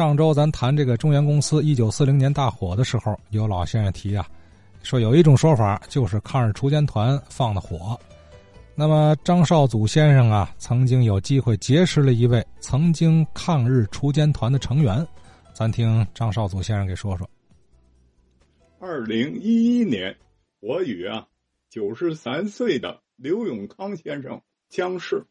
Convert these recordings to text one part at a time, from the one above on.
上周咱谈这个中原公司一九四零年大火的时候，有老先生提啊，说有一种说法就是抗日锄奸团放的火。那么张绍祖先生啊，曾经有机会结识了一位曾经抗日锄奸团的成员，咱听张绍祖先生给说说。二零一一年，我与啊九十三岁的刘永康先生相识，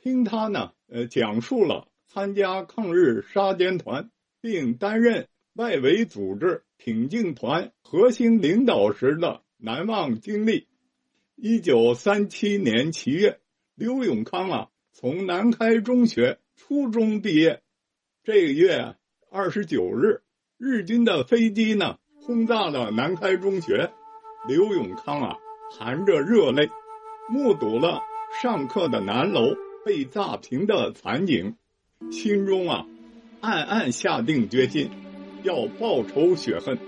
听他呢呃讲述了参加抗日杀奸团并担任外围组织挺进团核心领导时的难忘经历。一九三七年七月，刘永康啊从南开中学初中毕业。这个月二十九日，日军的飞机呢轰炸了南开中学，刘永康啊含着热泪，目睹了上课的南楼被炸平的惨景，心中啊暗暗下定决心要报仇雪恨。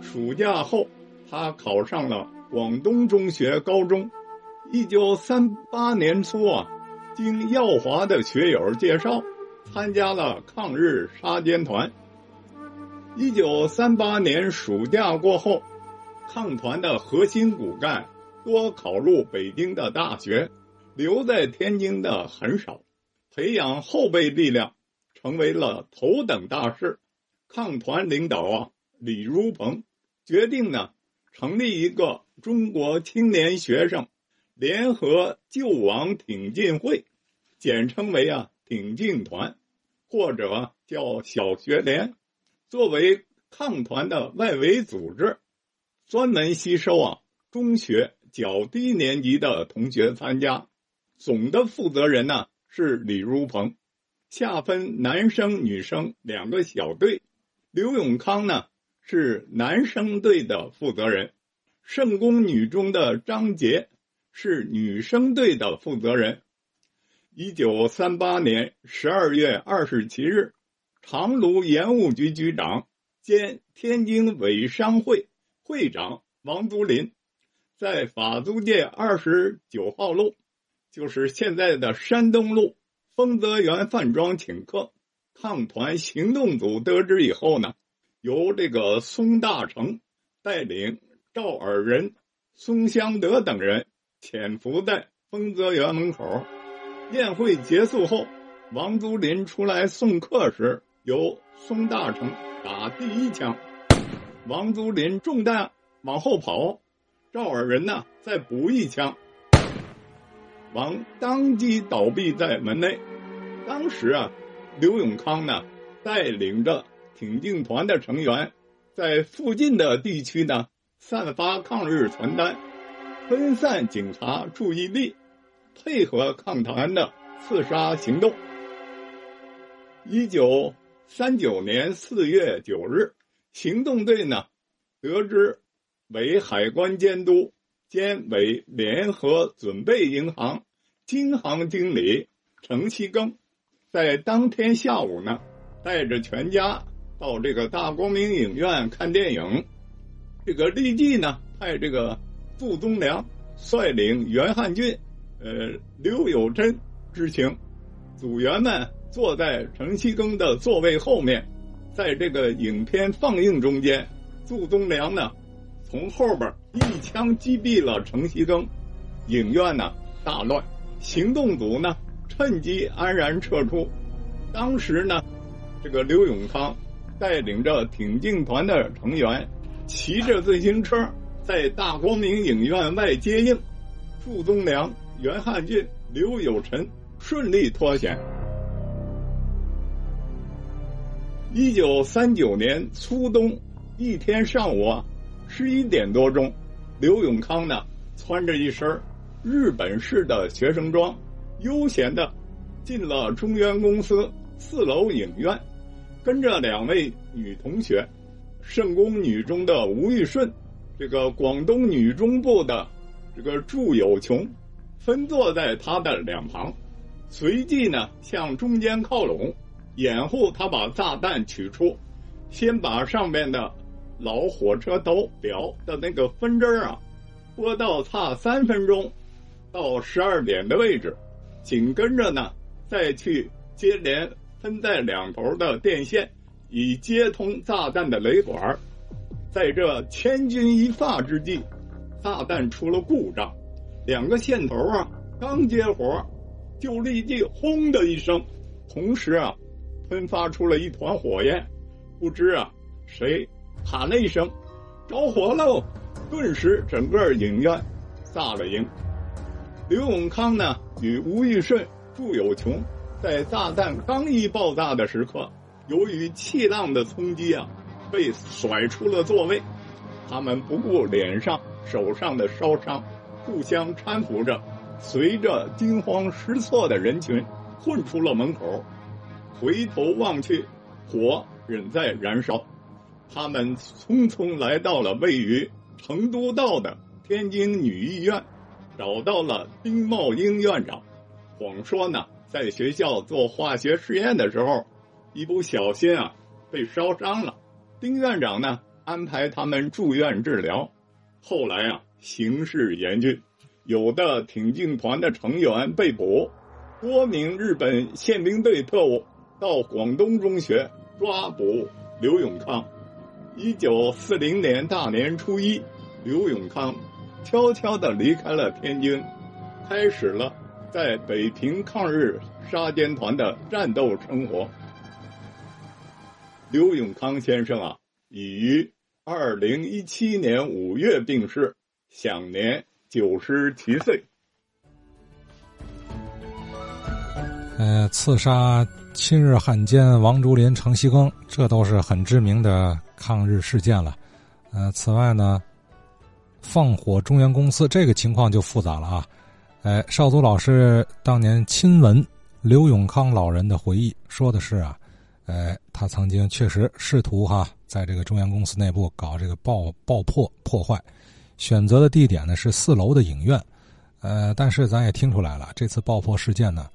暑假后，他考上了。广东中学高中，一九三八年初啊，经耀华的学友介绍，参加了抗日杀奸团。一九三八年暑假过后，抗团的核心骨干多考入北京的大学，留在天津的很少。培养后备力量成为了头等大事。抗团领导啊，李如鹏决定呢。成立一个中国青年学生联合救亡挺进会，简称为啊挺进团，或者叫小学联，作为抗团的外围组织，专门吸收啊中学较低年级的同学参加。总的负责人呢是李如鹏，下分男生女生两个小队。刘永康呢？是男生队的负责人，圣宫女中的张杰是女生队的负责人。一九三八年十二月二十七日，长芦盐务局局长兼天津委商会会长王竹林，在法租界二十九号路，就是现在的山东路丰泽园饭庄请客。抗团行动组得知以后呢？由这个松大成带领赵尔仁、松香德等人潜伏在丰泽园门口。宴会结束后，王租林出来送客时，由松大成打第一枪，王租林中弹往后跑，赵尔仁呢再补一枪，王当即倒闭在门内。当时啊，刘永康呢带领着。挺进团的成员在附近的地区呢散发抗日传单，分散警察注意力，配合抗团的刺杀行动。一九三九年四月九日，行动队呢得知为海关监督兼为联合准备银行金行经理程其庚，在当天下午呢带着全家。到这个大光明影院看电影，这个立即呢派这个祝宗良率领袁汉俊、呃刘有珍知情，组员们坐在程西庚的座位后面，在这个影片放映中间，祝宗良呢从后边一枪击毙了程西庚，影院呢大乱，行动组呢趁机安然撤出，当时呢这个刘永康。带领着挺进团的成员，骑着自行车在大光明影院外接应，祝宗良、袁汉俊、刘有臣顺利脱险。一九三九年初冬一天上午，十一点多钟，刘永康呢穿着一身日本式的学生装，悠闲的进了中原公司四楼影院。跟着两位女同学，圣宫女中的吴玉顺，这个广东女中部的这个祝有琼，分坐在他的两旁，随即呢向中间靠拢，掩护他把炸弹取出，先把上面的老火车头表的那个分针啊拨到差三分钟到十二点的位置，紧跟着呢再去接连。分在两头的电线以接通炸弹的雷管。在这千钧一发之际，炸弹出了故障，两个线头啊刚接活，就立即轰的一声，同时啊喷发出了一团火焰。不知啊谁喊了一声“着火喽”，顿时整个影院炸了营。刘永康呢与吴玉顺、祝有琼在炸弹刚一爆炸的时刻，由于气浪的冲击啊，被甩出了座位。他们不顾脸上、手上的烧伤，互相搀扶着，随着惊慌失措的人群混出了门口。回头望去，火。仍在燃烧，他们匆匆来到了位于成都道的天津女医院，找到了丁茂英院长，谎说呢在学校做化学实验的时候，一不小心啊被烧伤了。丁院长呢安排他们住院治疗，后来啊形势严峻，有的挺进团的成员被捕，多名日本宪兵队特务到广东中学。抓捕刘永康。一九四零年大年初一，刘永康悄悄的离开了天津，开始了在北平抗日杀奸团的战斗生活。刘永康先生啊，已于二零一七年五月病逝，享年九十七岁。呃，刺杀。亲日汉奸王竹林、程锡庚，这都是很知名的抗日事件了。呃，此外呢，放火中原公司这个情况就复杂了啊。哎，少祖老师当年亲闻刘永康老人的回忆，说的是啊，哎，他曾经确实试图哈，在这个中原公司内部搞这个爆爆破破坏，选择的地点呢是四楼的影院。呃，但是咱也听出来了，这次爆破事件呢，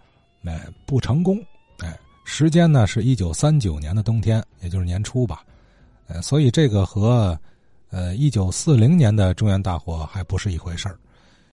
哎，不成功。哎。时间呢是一九三九年的冬天，也就是年初吧，呃，所以这个和，呃，一九四零年的中原大火还不是一回事儿。